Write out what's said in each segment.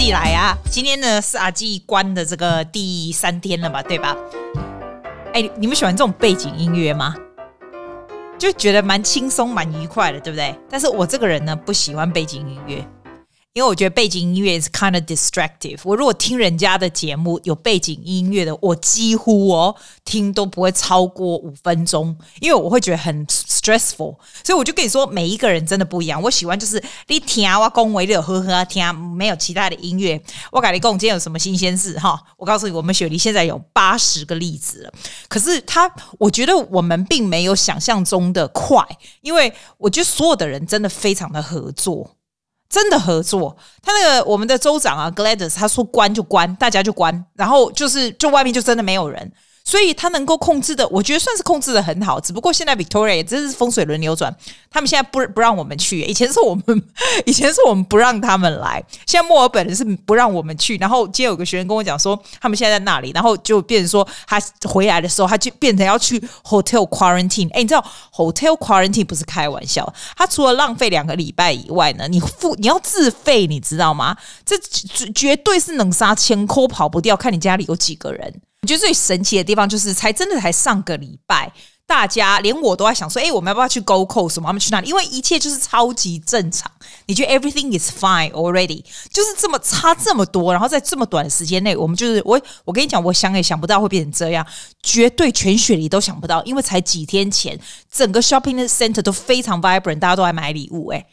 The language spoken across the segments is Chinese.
季来啊！今天呢是阿季关的这个第三天了嘛，对吧？哎，你们喜欢这种背景音乐吗？就觉得蛮轻松、蛮愉快的，对不对？但是我这个人呢，不喜欢背景音乐。因为我觉得背景音乐是 kind of distractive。我如果听人家的节目有背景音乐的，我几乎哦听都不会超过五分钟，因为我会觉得很 stressful。所以我就跟你说，每一个人真的不一样。我喜欢就是你听我讲话，你有呵呵听，没有其他的音乐。我跟你讲，今天有什么新鲜事哈？我告诉你，我们雪梨现在有八十个例子了。可是他，我觉得我们并没有想象中的快，因为我觉得所有的人真的非常的合作。真的合作，他那个我们的州长啊，Gladys，他说关就关，大家就关，然后就是就外面就真的没有人。所以他能够控制的，我觉得算是控制的很好。只不过现在 Victoria 真是风水轮流转，他们现在不不让我们去。以前是我们，以前是我们不让他们来。现在墨尔本是不让我们去。然后今天有个学生跟我讲说，他们现在在那里，然后就变成说他回来的时候，他就变成要去 hotel quarantine。哎，你知道 hotel quarantine 不是开玩笑，他除了浪费两个礼拜以外呢，你付你要自费，你知道吗？这绝对是能杀千抠跑不掉，看你家里有几个人。我觉得最神奇的地方就是，才真的才上个礼拜，大家连我都在想说，哎，我们要不要去 go coast，我们去哪里？因为一切就是超级正常。你觉得 everything is fine already？就是这么差这么多，然后在这么短的时间内，我们就是我我跟你讲，我想也想不到会变成这样，绝对全雪梨都想不到，因为才几天前，整个 shopping center 都非常 vibrant，大家都来买礼物。哎，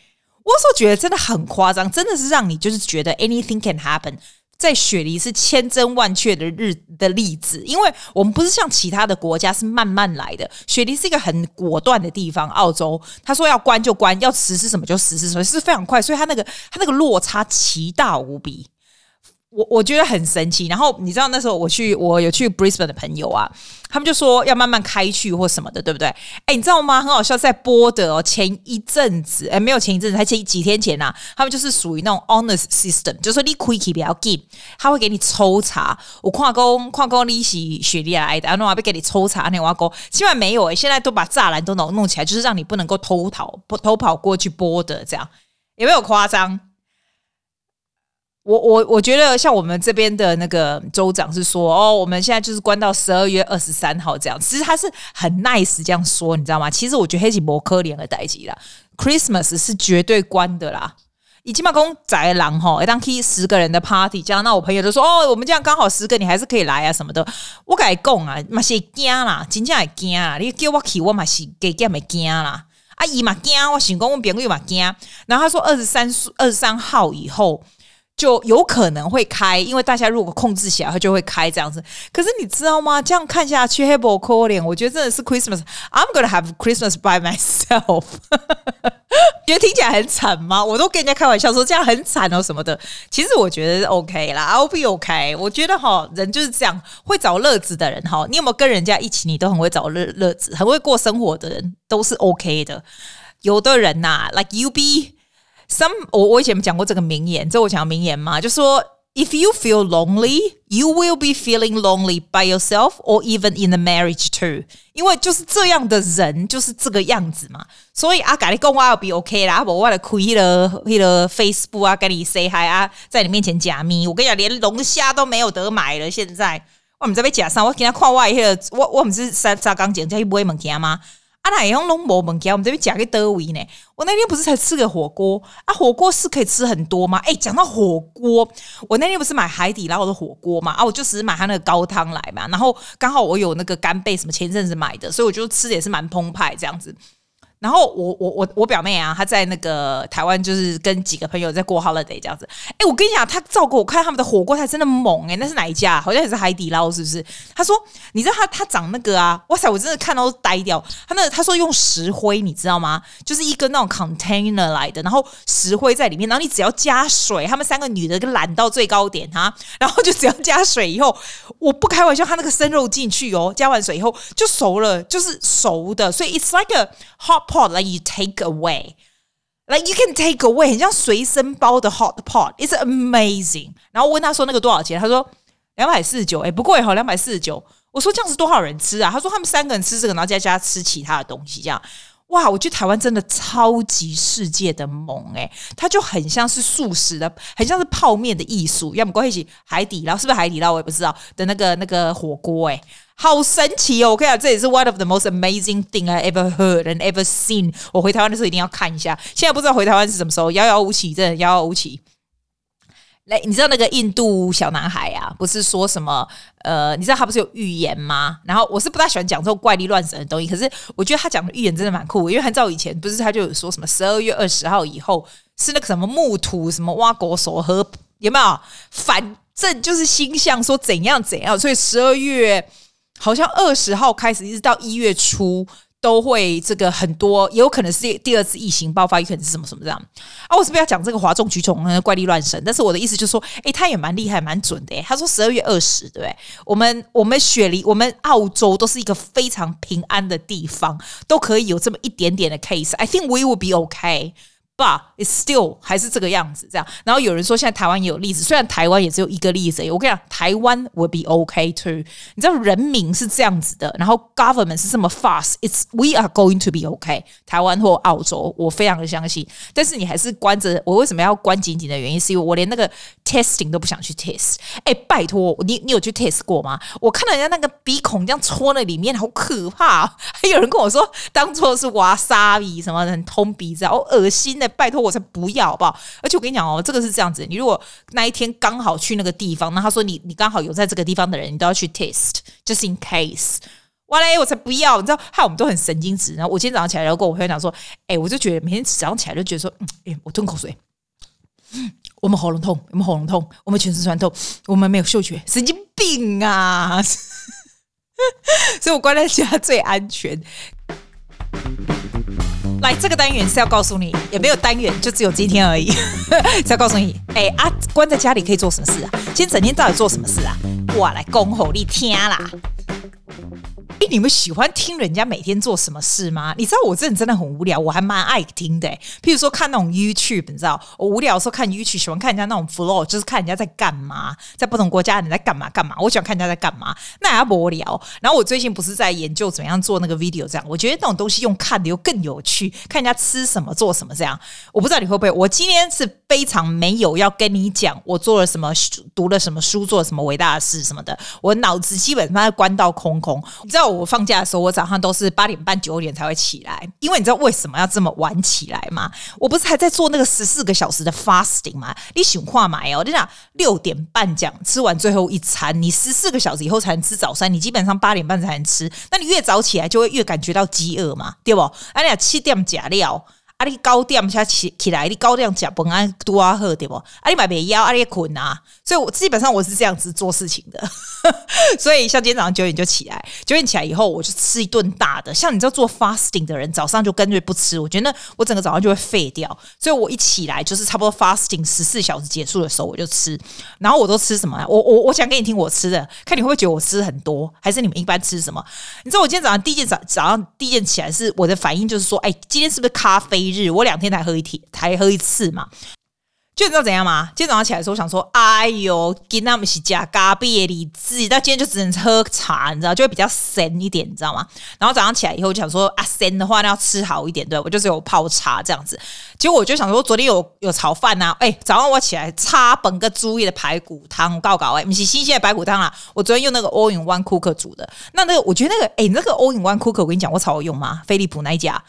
我所觉得真的很夸张，真的是让你就是觉得 anything can happen。在雪梨是千真万确的日的例子，因为我们不是像其他的国家是慢慢来的，雪梨是一个很果断的地方。澳洲他说要关就关，要实施什么就实施什么，是非常快，所以他那个他那个落差奇大无比。我我觉得很神奇，然后你知道那时候我去，我有去 Brisbane 的朋友啊，他们就说要慢慢开去或什么的，对不对？哎，你知道吗？很好笑，在波德哦，前一阵子，哎，没有前一阵子，才前几天前呐、啊，他们就是属于那种 honest system，就是说你 quickie 比较 give，他会给你抽查。我跨工跨工利息雪莉来的，然后还会给你抽查。那我讲，现在没有哎，现在都把栅栏都弄弄起来，就是让你不能够偷逃、偷跑过去波德这样，有没有夸张？我我我觉得像我们这边的那个州长是说哦，我们现在就是关到十二月二十三号这样。其实他是很 nice 这样说，你知道吗？其实我觉得黑吉摩可怜的代志啦，Christmas 是绝对关的啦。以及嘛，公宅狼哈，一当去十个人的 party，这样，那我朋友就说哦，我们这样刚好十个，你还是可以来啊什么的。我跟你讲啊，嘛是惊啦，真正会惊啦。你叫我去，我嘛是给给没惊啦。阿姨嘛惊，我想讲我朋友嘛惊。然后他说二十三二十三号以后。就有可能会开，因为大家如果控制起来，它就会开这样子。可是你知道吗？这样看下去，黑不可怜。我觉得真的是 Christmas。I'm gonna have Christmas by myself。觉得听起来很惨吗？我都跟人家开玩笑说这样很惨哦什么的。其实我觉得 OK 啦，I'll be OK。我觉得哈，人就是这样，会找乐子的人哈。你有没有跟人家一起，你都很会找乐乐子，很会过生活的人都是 OK 的。有的人呐、啊，like you be。Some 我我以前讲过这个名言，这我讲名言嘛，就说 If you feel lonely, you will be feeling lonely by yourself or even in a marriage too。因为就是这样的人就是这个样子嘛，所以啊，跟你讲话要比 OK 啦，我为了开了那个 Facebook 啊，跟你 say hi 啊，在你面前假咪，我跟你讲，连龙虾都没有得买了。现在我们这边假上，我给他看外那个，我我们是三沙刚讲，这一不会门家吗？啊，那用龙膜门家，我们这边讲个德维呢。我那天不是才吃个火锅啊？火锅是可以吃很多吗？哎，讲到火锅，我那天不是买海底捞的火锅嘛？啊，我就只是买他那个高汤来嘛，然后刚好我有那个干贝什么前阵子买的，所以我就吃的也是蛮澎湃这样子。然后我我我我表妹啊，她在那个台湾，就是跟几个朋友在过 holiday 这样子。哎，我跟你讲，她照顾我看他们的火锅她真的猛哎，那是哪一家？好像也是海底捞，是不是？她说，你知道她她长那个啊，哇塞，我真的看到都呆掉。她那她说用石灰，你知道吗？就是一个那种 container 来的，然后石灰在里面，然后你只要加水，他们三个女的跟懒到最高点哈，然后就只要加水以后，我不开玩笑，他那个生肉进去哦，加完水以后就熟了，就是熟的，所以 it's like a hot pot like you take away, like you can take away，很像随身包的 hot pot，it's amazing。然后问他说那个多少钱，他说两百四十九，哎，不贵哈，两百四十九。我说这样子多少人吃啊？他说他们三个人吃这个，然后再加吃其他的东西，这样。哇，我觉得台湾真的超级世界的猛诶，它就很像是素食的，很像是泡面的艺术，要么关系海底捞，是不是海底捞我也不知道的那个那个火锅诶，好神奇哦！我跟你讲，这也是 one of the most amazing thing I ever heard and ever seen。我回台湾的时候一定要看一下，现在不知道回台湾是什么时候，遥遥无期，真的遥遥无期。来，你知道那个印度小男孩啊，不是说什么呃，你知道他不是有预言吗？然后我是不大喜欢讲这种怪力乱神的东西，可是我觉得他讲的预言真的蛮酷，因为很早以前不是他就有说什么十二月二十号以后是那个什么木土什么挖国手和有没有？反正就是星象说怎样怎样，所以十二月好像二十号开始一直到一月初。都会这个很多，也有可能是第二次疫情爆发，也可能是什么什么这样啊！我是不要讲这个哗众取宠、怪力乱神？但是我的意思就是说，诶，他也蛮厉害、蛮准的。诶，他说十二月二十，对不对？我们我们雪梨，我们澳洲都是一个非常平安的地方，都可以有这么一点点的 case。I think we will be okay。But it's still 还是这个样子，这样。然后有人说现在台湾也有例子，虽然台湾也只有一个例子。我跟你讲，台湾 will be okay too。你知道人民是这样子的，然后 government 是这么 fast。It's we are going to be okay。台湾或澳洲，我非常的相信。但是你还是关着，我为什么要关紧紧的原因，是因为我连那个 testing 都不想去 test。哎，拜托，你你有去 test 过吗？我看到人家那个鼻孔这样戳那里面，好可怕。还有人跟我说，当做是瓦萨比什么很通鼻子，好恶心的。拜托我才不要，好不好？而且我跟你讲哦，这个是这样子，你如果那一天刚好去那个地方，那他说你你刚好有在这个地方的人，你都要去 test，just in case。哇嘞，我才不要！你知道，害我们都很神经质。然后我今天早上起来，然后跟我朋友讲说，哎，我就觉得每天早上起来就觉得说，嗯，哎，我吞口水，我们喉咙痛，我们喉咙痛，我们全身酸痛，我们没有嗅觉，神经病啊！所以我关在家最安全。来，这个单元是要告诉你，也没有单元，就只有今天而已。是要告诉你，哎啊，关在家里可以做什么事啊？今天整天到底做什么事啊？我来恭候你听啦。哎，你们喜欢听人家每天做什么事吗？你知道我这人真的很无聊，我还蛮爱听的。譬如说看那种 YouTube，你知道，我无聊的时候看 YouTube，喜欢看人家那种 flow，就是看人家在干嘛，在不同国家你在干嘛干嘛。我喜欢看人家在干嘛，那也要无聊。然后我最近不是在研究怎么样做那个 video，这样我觉得那种东西用看的又更有趣，看人家吃什么做什么这样。我不知道你会不会，我今天是非常没有要跟你讲我做了什么，读了什么书，做了什么伟大的事什么的，我脑子基本上关到空空。你知道。到我放假的时候，我早上都是八点半九点才会起来，因为你知道为什么要这么晚起来吗？我不是还在做那个十四个小时的 fasting 吗？你醒话买哦，就讲六点半讲吃完最后一餐，你十四个小时以后才能吃早餐，你基本上八点半才能吃，那你越早起来就会越感觉到饥饿嘛，对不？哎呀七点假料。啊！你高点下起起来，你高点吃饭安多啊喝对不？啊！你买别腰，啊你困啊！所以我基本上我是这样子做事情的。所以像今天早上九点就起来，九点起来以后我就吃一顿大的。像你知道做 fasting 的人，早上就干脆不吃，我觉得我整个早上就会废掉。所以我一起来就是差不多 fasting 十四小时结束的时候我就吃。然后我都吃什么？我我我想给你听我吃的，看你会不会觉得我吃很多，还是你们一般吃什么？你知道我今天早上第一件早早上第一件起来是我的反应就是说，哎，今天是不是咖啡？一日我两天才喝一天，才喝一次嘛，就你知道怎样吗？今天早上起来的时候，我想说，哎呦，今天我们是加咖啡的理智，但今天就只能喝茶，你知道，就会比较咸一点，你知道吗？然后早上起来以后，就想说啊，咸的话那要吃好一点，对，我就只有泡茶这样子。结果我就想说，昨天有有炒饭呐，哎，早上我起来插本个猪叶的排骨汤，搞搞哎，不是新鲜的排骨汤啊，我昨天用那个 All in One Cooker 煮的。那那个，我觉得那个，哎，那个 All in One Cooker，我跟你讲，我超好用吗？飞利浦那一家。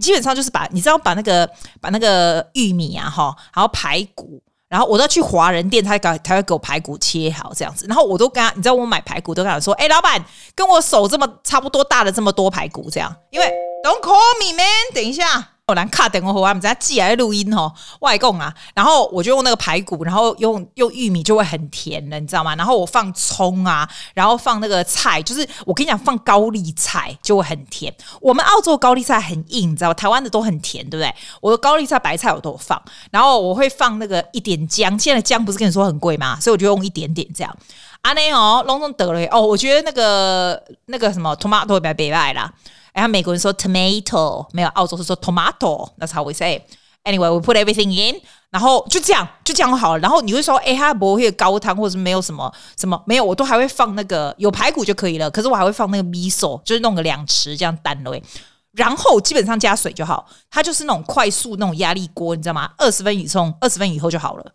基本上就是把，你知道把那个把那个玉米啊哈，然后排骨，然后我都去华人店，他搞他会给我排骨切好这样子，然后我都跟他，你知道我买排骨都跟他说，哎，老板，跟我手这么差不多大的这么多排骨这样，因为 Don't call me man，等一下。我难卡等我我们在寄来录音哦，外供啊，然后我就用那个排骨，然后用用玉米就会很甜了，你知道吗？然后我放葱啊，然后放那个菜，就是我跟你讲，放高丽菜就会很甜。我们澳洲高丽菜很硬，你知道吗？台湾的都很甜，对不对？我的高丽菜、白菜我都放，然后我会放那个一点姜，现在姜不是跟你说很贵吗？所以我就用一点点这样。阿内哦，隆重得了哦，我觉得那个那个什么 tomato 比较别卖啦。然后美国人说 tomato，没有澳洲是说 tomato，that's how we say。Anyway, we put everything in，然后就这样就这样好了。然后你会说，哎，它不会高汤，或者是没有什么什么没有，我都还会放那个有排骨就可以了。可是我还会放那个 miso，就是弄个两匙这样淡了。然后基本上加水就好，它就是那种快速那种压力锅，你知道吗？二十分以冲，二十分以后就好了，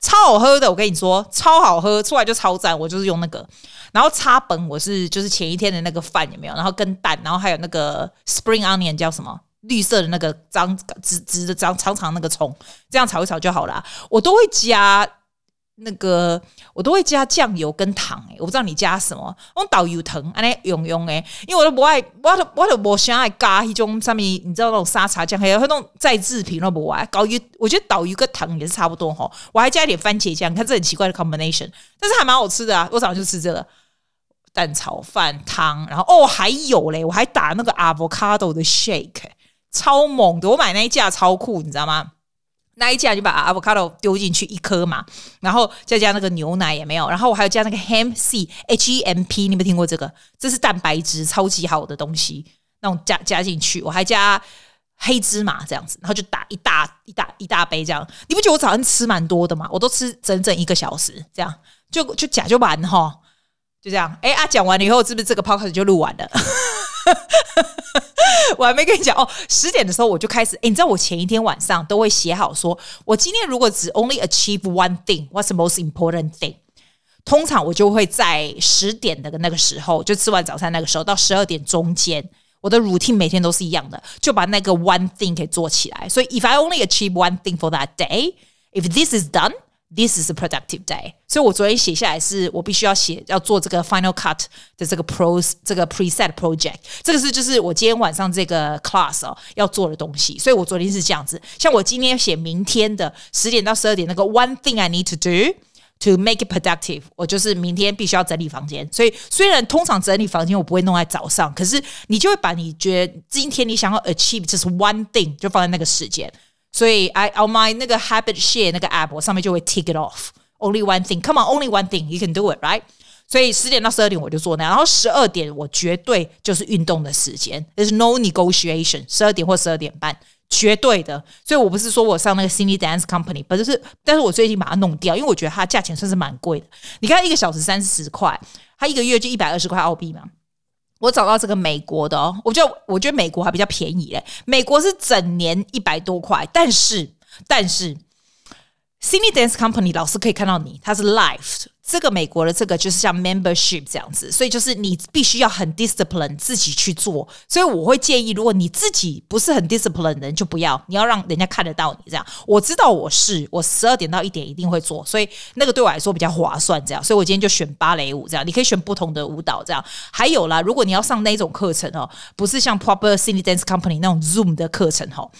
超好喝的，我跟你说，超好喝，出来就超赞。我就是用那个，然后插本我是就是前一天的那个饭有没有？然后跟蛋，然后还有那个 spring onion 叫什么？绿色的那个长直直的长长长那个葱，这样炒一炒就好了。我都会加。那个我都会加酱油跟糖诶、我不知道你加什么。我导油糖安尼用用诶，因为我都不爱，我都我都不想爱加一种上面，你知道那种沙茶酱，还有那种再制品都不爱。导游我觉得导油跟糖也是差不多哈。我还加一点番茄酱，看这很奇怪的 combination，但是还蛮好吃的啊。我早上就吃这个蛋炒饭汤，然后哦还有嘞，我还打那个 avocado 的 shake，超猛的。我买那一架超酷，你知道吗？那一架就把 avocado 丢进去一颗嘛，然后再加那个牛奶也没有，然后我还有加那个 hemp C H E M P，你有没有听过这个？这是蛋白质超级好的东西，那种加加进去，我还加黑芝麻这样子，然后就打一大一大一大杯这样。你不觉得我早上吃蛮多的吗？我都吃整整一个小时，这样就就假就完哈，就这样。哎啊，讲完了以后是不是这个 podcast 就录完了？我还没跟你讲哦，十点的时候我就开始。哎，你知道我前一天晚上都会写好说，说我今天如果只 only achieve one thing，what's the most important thing？通常我就会在十点的那个时候，就吃完早餐那个时候到十二点中间，我的 routine 每天都是一样的，就把那个 one thing 给做起来。所以 if I only achieve one thing for that day，if this is done。This is a productive day，所以我昨天写下来是我必须要写要做这个 Final Cut 的这个 pros 这个 preset project，这个是就是我今天晚上这个 class 哦要做的东西，所以我昨天是这样子。像我今天要写明天的十点到十二点那个 One thing I need to do to make it productive，我就是明天必须要整理房间。所以虽然通常整理房间我不会弄在早上，可是你就会把你觉今天你想要 achieve 就是 one thing 就放在那个时间。所以，I on my 那个 habit share 那个 app，我上面就会 tick it off。Only one thing, come on, only one thing, you can do it, right？所以十点到十二点我就做那，然后十二点我绝对就是运动的时间，there's no negotiation。十二点或十二点半，绝对的。所以我不是说我上那个 Sydney Dance Company，不是，但是我最近把它弄掉，因为我觉得它价钱算是蛮贵的。你看一个小时三十块，它一个月就一百二十块澳币嘛。我找到这个美国的哦，我觉得我觉得美国还比较便宜嘞，美国是整年一百多块，但是但是 Sydney Dance Company 老师可以看到你，它是 live。这个美国的这个就是像 membership 这样子，所以就是你必须要很 discipline 自己去做。所以我会建议，如果你自己不是很 discipline 的人，就不要。你要让人家看得到你这样。我知道我是，我十二点到一点一定会做，所以那个对我来说比较划算。这样，所以我今天就选芭蕾舞这样。你可以选不同的舞蹈这样。还有啦，如果你要上那种课程哦，不是像 proper Sydney Dance Company 那种 Zoom 的课程哦。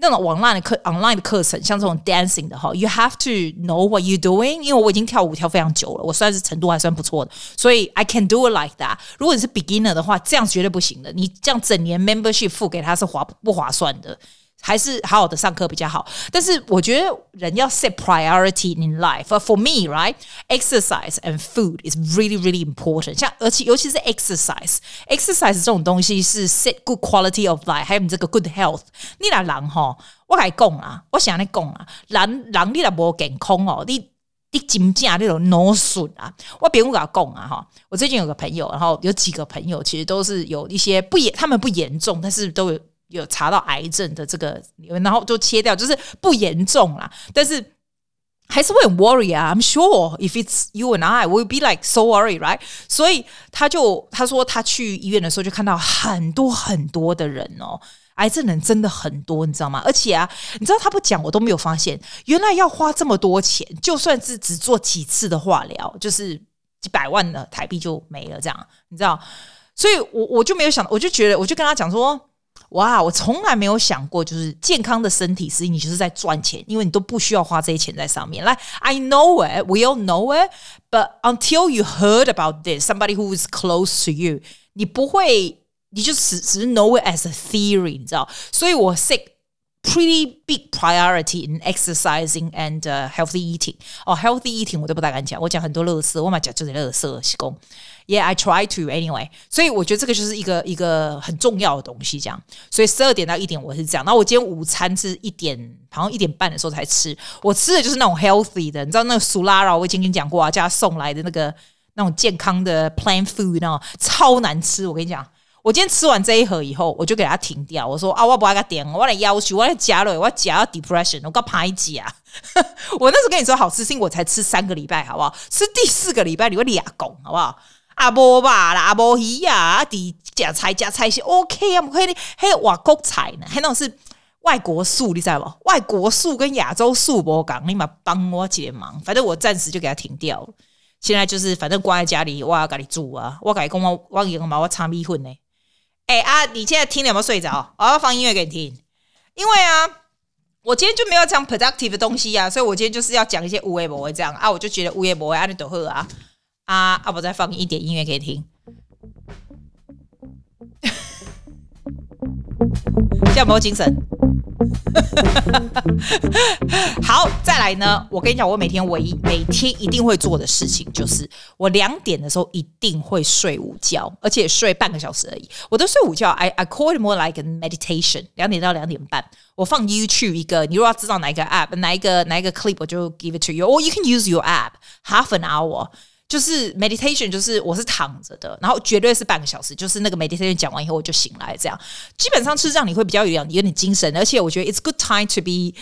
那种网络的课，online 的课程，像这种 dancing 的哈，you have to know what you doing。因为我已经跳舞跳非常久了，我算是程度还算不错的，所以 I can do it like that。如果你是 beginner 的话，这样绝对不行的。你这样整年 membership 付给他是划不划算的？还是好好的上课比较好，但是我觉得人要 set priority in life。For me, right, exercise and food is really, really important。像而且尤其是 exercise，exercise 这种东西是 set good quality of life，还有你这个 good health。你那人哈，我跟你讲啊，我想你讲啊，人人你若无健康哦，你你真正那种脑损啊。我别人跟我讲啊哈，我最近有个朋友，然后有几个朋友其实都是有一些不严，他们不严重，但是都有。有查到癌症的这个，然后就切掉，就是不严重啦，但是还是会很 worry 啊。I'm sure if it's you and I, we'll be like so worry, right？所以他就他说他去医院的时候就看到很多很多的人哦，癌症人真的很多，你知道吗？而且啊，你知道他不讲我都没有发现，原来要花这么多钱，就算是只做几次的化疗，就是几百万的台币就没了，这样你知道？所以我我就没有想，我就觉得我就跟他讲说。哇，我从来没有想过，就是健康的身体，实际你就是在赚钱，因为你都不需要花这些钱在上面。来，I know it, we all know it, but until you heard about this, somebody who is close to you，你不会，你就只只是 know it as a theory，你知道？所以我 set pretty big priority in exercising and、healthy eating。哦，healthy eating 我都不大敢讲，我讲很多乐色，我嘛讲就是乐色，是公。Yeah, I try to anyway. 所以我觉得这个就是一个一个很重要的东西，这样。所以十二点到一点我是这样。那我今天午餐是一点，好像一点半的时候才吃。我吃的就是那种 healthy 的，你知道那个苏拉拉，我已经跟你讲过啊，叫他送来的那个那种健康的 plant food，那种超难吃。我跟你讲，我今天吃完这一盒以后，我就给它停掉。我说啊，我不要给它点，我来要求，我来加了，我要加到 depression，我搞排挤啊！我那时候跟你说好吃，是因为我才吃三个礼拜，好不好？吃第四个礼拜你会俩拱，好不好？阿波吧啦，阿波鱼呀，阿弟加菜加菜是 OK 啊，不可以还有外国菜呢，还那种是外国素，你知道不？外国素跟亚洲素不讲，你嘛帮我解忙，反正我暂时就给它停掉了。现在就是反正关在家里，我要跟你住啊，我跟你讲我我赢嘛，我炒米粉呢。哎、啊！你现在听了有没有睡着？我要放音乐给你听，因为啊，我今天就没有讲 productive 的东西啊，所以我今天就是要讲一些有的没的这样啊，我就觉得有的没的啊，你都好啊啊啊！我再放一点音乐给你听，这样有没有精神？好，再来呢。我跟你讲，我每天唯一每天一定会做的事情，就是我两点的时候一定会睡午觉，而且睡半个小时而已。我都睡午觉，I I call it more like a meditation。两点到两点半，我放 YouTube 一个。你如果要知道哪一个 app，哪一个哪一个 clip，我就 give it to you。Or you can use your app half an hour。就是 meditation，就是我是躺着的，然后绝对是半个小时。就是那个 meditation 讲完以后，我就醒来，这样基本上是让，你会比较有氧，有点精神。而且我觉得 it's good time to be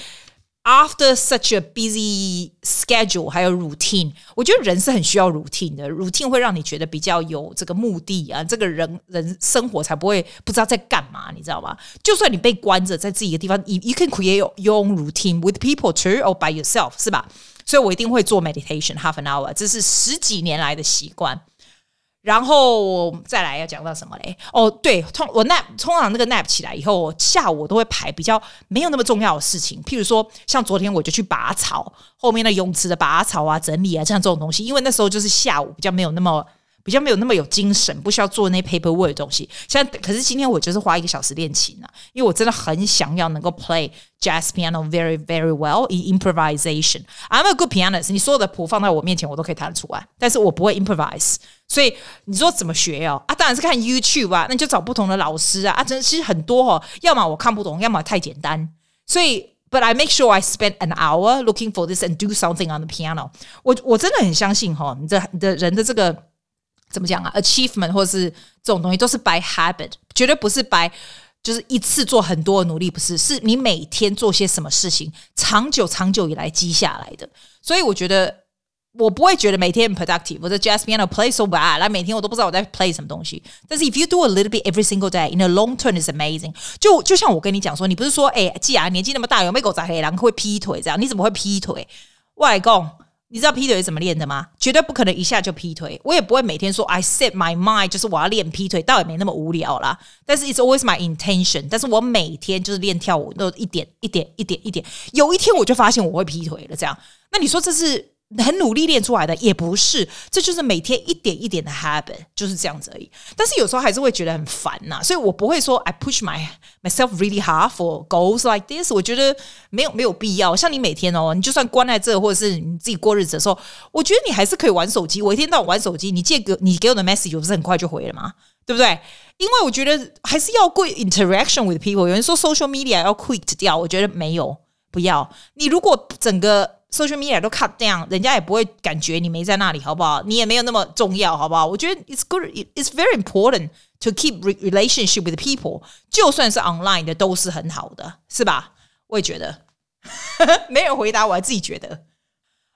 after such a busy schedule，还有 routine。我觉得人是很需要 routine 的，routine 会让你觉得比较有这个目的啊，这个人人生活才不会不知道在干嘛，你知道吗？就算你被关着在自己的地方，you you can create your own routine with people too or by yourself，是吧？所以我一定会做 meditation half an hour，这是十几年来的习惯。然后再来要讲到什么嘞？哦，对，通我 nap 通常那个 nap 起来以后，下午我都会排比较没有那么重要的事情，譬如说像昨天我就去拔草，后面的泳池的拔草啊、整理啊，像这种东西，因为那时候就是下午比较没有那么。比较没有那么有精神，不需要做那 paperwork 的东西。现在可是今天我就是花一个小时练琴啊，因为我真的很想要能够 play jazz piano very very well in improvisation. I'm a good pianist。你所有的谱放在我面前，我都可以弹得出来，但是我不会 improvise。所以你说怎么学哦？啊，当然是看 YouTube 啊，那就找不同的老师啊。啊，真的其实很多哦，要么我看不懂，要么太简单。所以，but I make sure I spend an hour looking for this and do something on the piano 我。我真的很相信哈、你的你的人的这个。怎么讲啊？Achievement 或者是这种东西都是 by habit，绝对不是 by 就是一次做很多的努力，不是，是你每天做些什么事情，长久长久以来积下来的。所以我觉得我不会觉得每天 productive，我的 jazz piano play so bad，那每天我都不知道我在 play 什么东西。但是 if you do a little bit every single day，in a long term is amazing。就就像我跟你讲说，你不是说哎，既然年纪那么大，有没狗仔黑狼会劈腿这样？你怎么会劈腿？外公。你知道劈腿怎么练的吗？绝对不可能一下就劈腿。我也不会每天说 I set my mind，就是我要练劈腿，倒也没那么无聊啦。但是 it's always my intention。但是我每天就是练跳舞，都一点一点一点一点。有一天我就发现我会劈腿了，这样。那你说这是？很努力练出来的也不是，这就是每天一点一点的 habit，就是这样子而已。但是有时候还是会觉得很烦呐、所以我不会说 I push my myself really hard for goals like this。我觉得没有没有必要。像你每天哦，你就算关在这，或者是你自己过日子的时候，我觉得你还是可以玩手机。我一天到晚玩手机，你借给你给我的 message 不是很快就回了吗？对不对？因为我觉得还是要 good interaction with people。有人说 social media 要 quit 掉，我觉得没有，不要。你如果整个 social media 都 cut down，人家也不会感觉你没在那里，好不好？你也没有那么重要，好不好？我觉得 it's good, it's very important to keep relationship with people，就算是 online 的都是很好的，是吧？我也觉得，没人回答，我还自己觉得。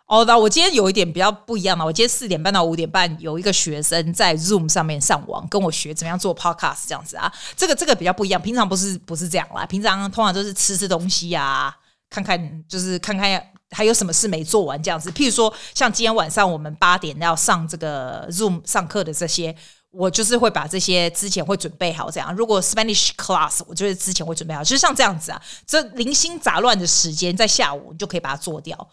哦，那我今天有一点比较不一样嘛，我今天四点半到五点半有一个学生在 Zoom 上面上网跟我学怎么样做 podcast 这样子啊，这个这个比较不一样，平常不是不是这样啦，平常通常都是吃吃东西啊，看看就是看看。还有什么事没做完这样子？譬如说，像今天晚上我们八点要上这个 Zoom 上课的这些，我就是会把这些之前会准备好。这样，如果 Spanish class，我就是之前会准备好。就是像这样子啊，这零星杂乱的时间在下午，你就可以把它做掉。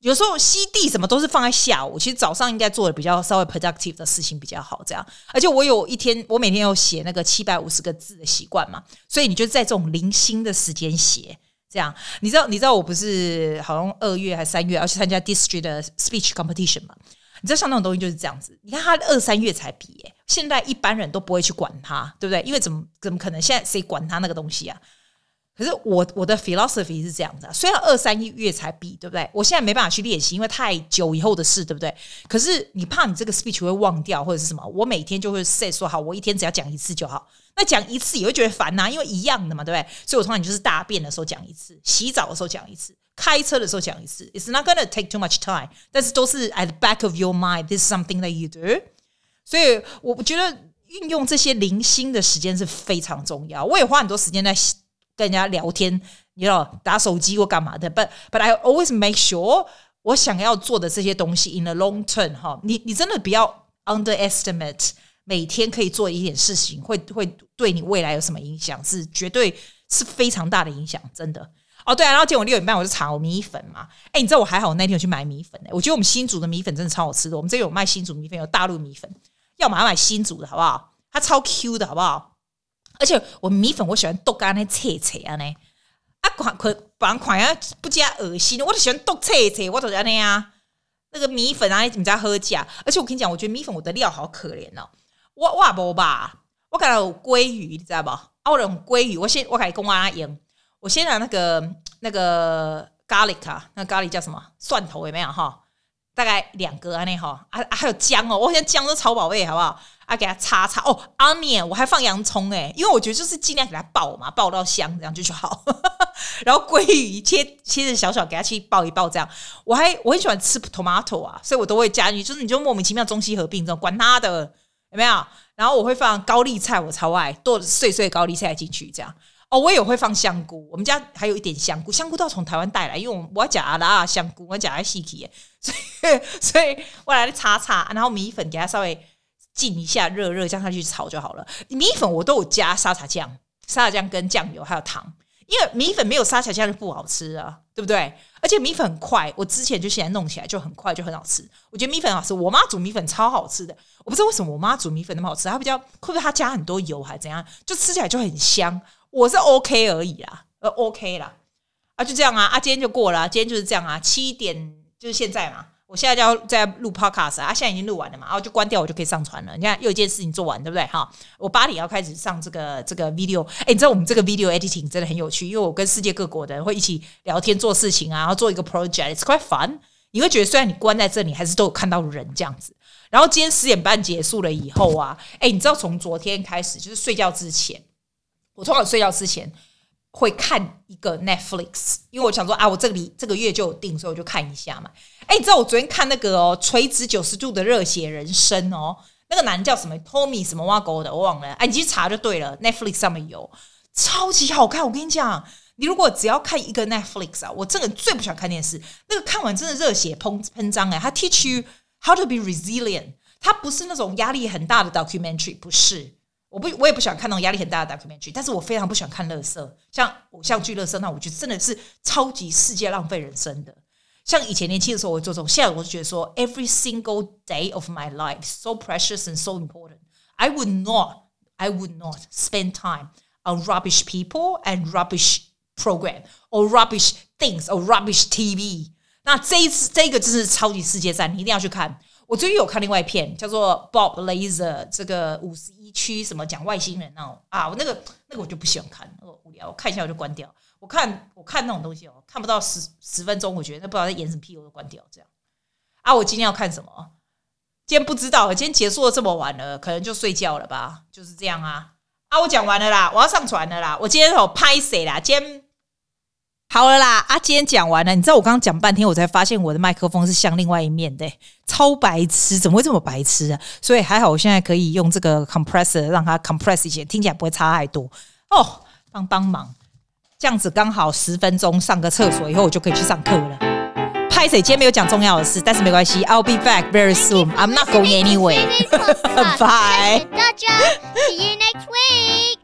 有时候吸地什么都是放在下午，其实早上应该做的比较稍微 productive 的事情比较好。这样，而且我有一天，我每天有写那个七百五十个字的习惯嘛，所以你就在这种零星的时间写。这样，你知道你知道我不是好像二月还三月要去参加 district 的 speech competition 吗？你知道像那种东西就是这样子。你看他二三月才毕业，现在一般人都不会去管他，对不对？因为怎么怎么可能现在谁管他那个东西啊？可是我我的 philosophy 是这样子，虽然二三一月才比，对不对？我现在没办法去练习，因为太久以后的事，对不对？可是你怕你这个 speech 会忘掉或者是什么？我每天就会 say 说好，我一天只要讲一次就好。那讲一次也会觉得烦呐、因为一样的嘛，对不对？所以我通常就是大便的时候讲一次，洗澡的时候讲一次，开车的时候讲一次。It's not gonna take too much time，但是都是 at the back of your mind，this is something that you do。所以我觉得运用这些零星的时间是非常重要。我也花很多时间在。跟人家聊天，你知道打手机或干嘛的，but but I always make sure 我想要做的这些东西 in the long term 哈，你你真的不要 underestimate 每天可以做一点事情会会对你未来有什么影响，是绝对是非常大的影响，真的。哦，对啊，然后今天我六点半我就炒米粉嘛，哎，你知道我还好，我那天有去买米粉哎，我觉得我们新竹的米粉真的超好吃的，我们这里有卖新竹米粉，有大陆米粉，要买买新竹的好不好？它超 Q 的好不好？而且我米粉我喜欢剁干那切切啊呢，啊款可把款啊不加恶心，我就喜欢剁切切，我怎样呢啊？那个米粉啊，你们家喝假？而且我跟你讲，我觉得米粉我的料好可怜哦，我我不吧，我感觉有鲑鱼，你知道不？啊，我用鲑鱼，我先我开始跟我阿英，我先拿那个那个咖喱啊，那咖喱叫什么？蒜头有没有哈？大概两个啊那哈，啊还有姜哦，我现在姜都超宝贝，好不好？啊，给它擦擦哦，onion，我还放洋葱诶，因为我觉得就是尽量给它爆嘛，爆到香这样就就好。然后鲑鱼切切成小小，给它去爆一爆这样。我还我很喜欢吃 tomato 啊，所以我都会加进去，就是你就莫名其妙中西合并这种，管它的有没有？然后我会放高丽菜，我超爱剁碎碎高丽菜进去这样。哦，我也会放香菇，我们家还有一点香菇，香菇都要从台湾带来，因为我我要夹阿拉香菇，我夹爱细体，所以 所以我来擦擦，然后米粉给它稍微。浸一下热热，这样下去炒就好了。米粉我都有加沙茶酱、沙茶酱跟酱油还有糖，因为米粉没有沙茶酱就不好吃啊，对不对？而且米粉很快，我之前就现在弄起来就很快就很好吃。我觉得米粉好吃，我妈煮米粉超好吃的。我不知道为什么我妈煮米粉那么好吃，她比较会不会她加很多油还是怎样，就吃起来就很香。我是 OK 而已啦，呃 OK 啦，啊就这样啊啊，今天就过了，今天就是这样啊，七点就是现在嘛。我现在就要在录 podcast 啊，现在已经录完了嘛，然后就关掉，我就可以上传了。你看，又一件事情做完，对不对？哈，我八点要开始上这个这个 video。哎，你知道我们这个 video editing 真的很有趣，因为我跟世界各国的人会一起聊天做事情啊，然后做一个 project，it's quite fun。你会觉得虽然你关在这里，还是都有看到人这样子。然后今天十点半结束了以后啊，哎，你知道从昨天开始，就是睡觉之前，我通常睡觉之前。会看一个 Netflix，因为我想说啊，我这里这个月就有订，所以我就看一下嘛。哎，你知道我昨天看那个哦，垂直九十度的热血人生哦，那个男叫什么？Tommy 什么挖沟的，我忘了。哎，你去查就对了，Netflix 上面有，超级好看。我跟你讲，你如果只要看一个 Netflix 啊，我真的最不喜欢看电视。那个看完真的热血喷喷张哎，他 teach you how to be resilient，他不是那种压力很大的 documentary，不是。我不，我也不喜欢看那种压力很大的 documentary，但是我非常不喜欢看乐色，像偶像剧乐色，那我觉得真的是超级世界浪费人生的。像以前年轻的时候我会做这种，现在我就觉得说，every single day of my life so precious and so important. I would not, I would not spend time on rubbish people and rubbish program or rubbish things or rubbish TV。那这一次这个就是超级世界战，你一定要去看。我最近有看另外一片，叫做 Bob Laser，这个五十一区什么讲外星人那种啊，我那个那个我就不喜欢看，那个无聊，我看一下我就关掉。我看我看那种东西哦，看不到十十分钟，我觉得那不知道在演什么屁，我就关掉。这样啊，我今天要看什么？今天不知道，今天结束了这么晚了，可能就睡觉了吧，就是这样啊。啊，我讲完了啦，我要上传了啦，我今天有拍谁啦？今天。好了啦，啊，今天讲完了。你知道我刚刚讲半天，我才发现我的麦克风是向另外一面的，超白痴，怎么会这么白痴啊？所以还好，我现在可以用这个 compressor 让它 compress 一些，听起来不会差太多哦。帮帮忙，这样子刚好十分钟上个厕所以后，我就可以去上课了。拍谁今天没有讲重要的事，但是没关系，I'll be back very soon. I'm not going anywhere. Bye. See you next week.